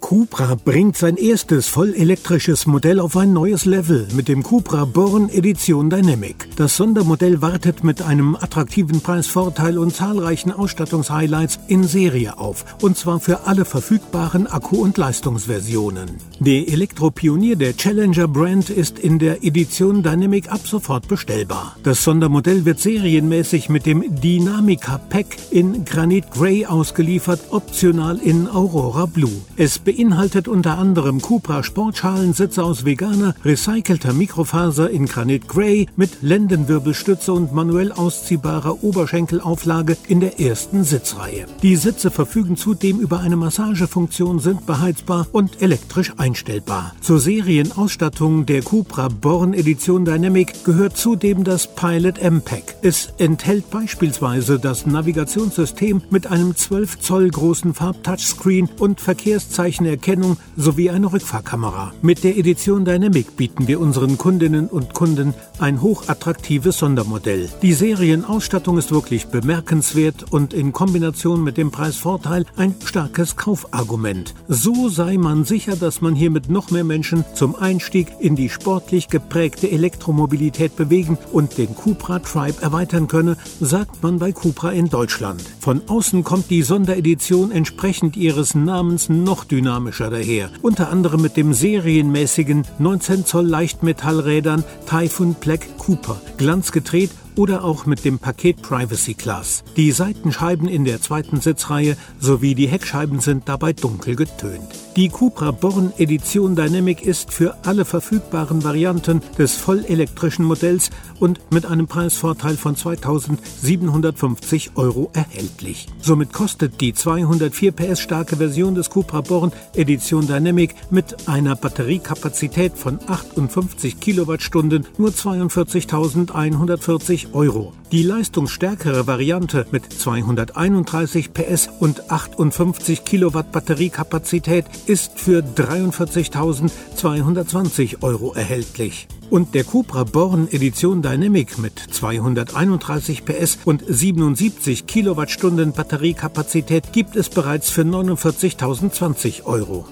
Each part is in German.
Cupra bringt sein erstes vollelektrisches Modell auf ein neues Level mit dem Cupra Born Edition Dynamic. Das Sondermodell wartet mit einem attraktiven Preisvorteil und zahlreichen Ausstattungshighlights in Serie auf, und zwar für alle verfügbaren Akku- und Leistungsversionen. Der Elektropionier der Challenger Brand ist in der Edition Dynamic ab sofort bestellbar. Das Sondermodell wird serienmäßig mit dem Dynamica Pack in Granit Grey ausgeliefert, optional in Aurora Blue. Es beinhaltet unter anderem Cupra Sportschalensitze aus veganer, recycelter Mikrofaser in Granit Grey mit Lendenwirbelstütze und manuell ausziehbarer Oberschenkelauflage in der ersten Sitzreihe. Die Sitze verfügen zudem über eine Massagefunktion, sind beheizbar und elektrisch einstellbar. Zur Serienausstattung der Cupra Born Edition Dynamic gehört zudem das Pilot M-Pack. Es enthält beispielsweise das Navigationssystem mit einem 12 Zoll großen Farb-Touchscreen und Verkehrszeichen Erkennung sowie eine Rückfahrkamera. Mit der Edition Dynamic bieten wir unseren Kundinnen und Kunden ein hochattraktives Sondermodell. Die Serienausstattung ist wirklich bemerkenswert und in Kombination mit dem Preisvorteil ein starkes Kaufargument. So sei man sicher, dass man hiermit noch mehr Menschen zum Einstieg in die sportlich geprägte Elektromobilität bewegen und den Cupra Tribe erweitern könne, sagt man bei Cupra in Deutschland. Von außen kommt die Sonderedition entsprechend ihres Namens noch dynamischer dynamischer daher, unter anderem mit dem serienmäßigen 19 Zoll Leichtmetallrädern Typhoon Black Cooper, glanzgedreht oder auch mit dem Paket Privacy Class. Die Seitenscheiben in der zweiten Sitzreihe sowie die Heckscheiben sind dabei dunkel getönt. Die Cupra Born Edition Dynamic ist für alle verfügbaren Varianten des vollelektrischen Modells und mit einem Preisvorteil von 2750 Euro erhältlich. Somit kostet die 204 PS starke Version des Cupra Born Edition Dynamic mit einer Batteriekapazität von 58 Kilowattstunden nur 42.140 Euro. Die leistungsstärkere Variante mit 231 PS und 58 Kilowatt Batteriekapazität ist für 43.220 Euro erhältlich. Und der Cupra Born Edition Dynamic mit 231 PS und 77 Kilowattstunden Batteriekapazität gibt es bereits für 49.020 Euro.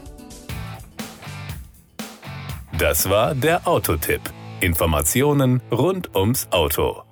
Das war der Autotipp. Informationen rund ums Auto.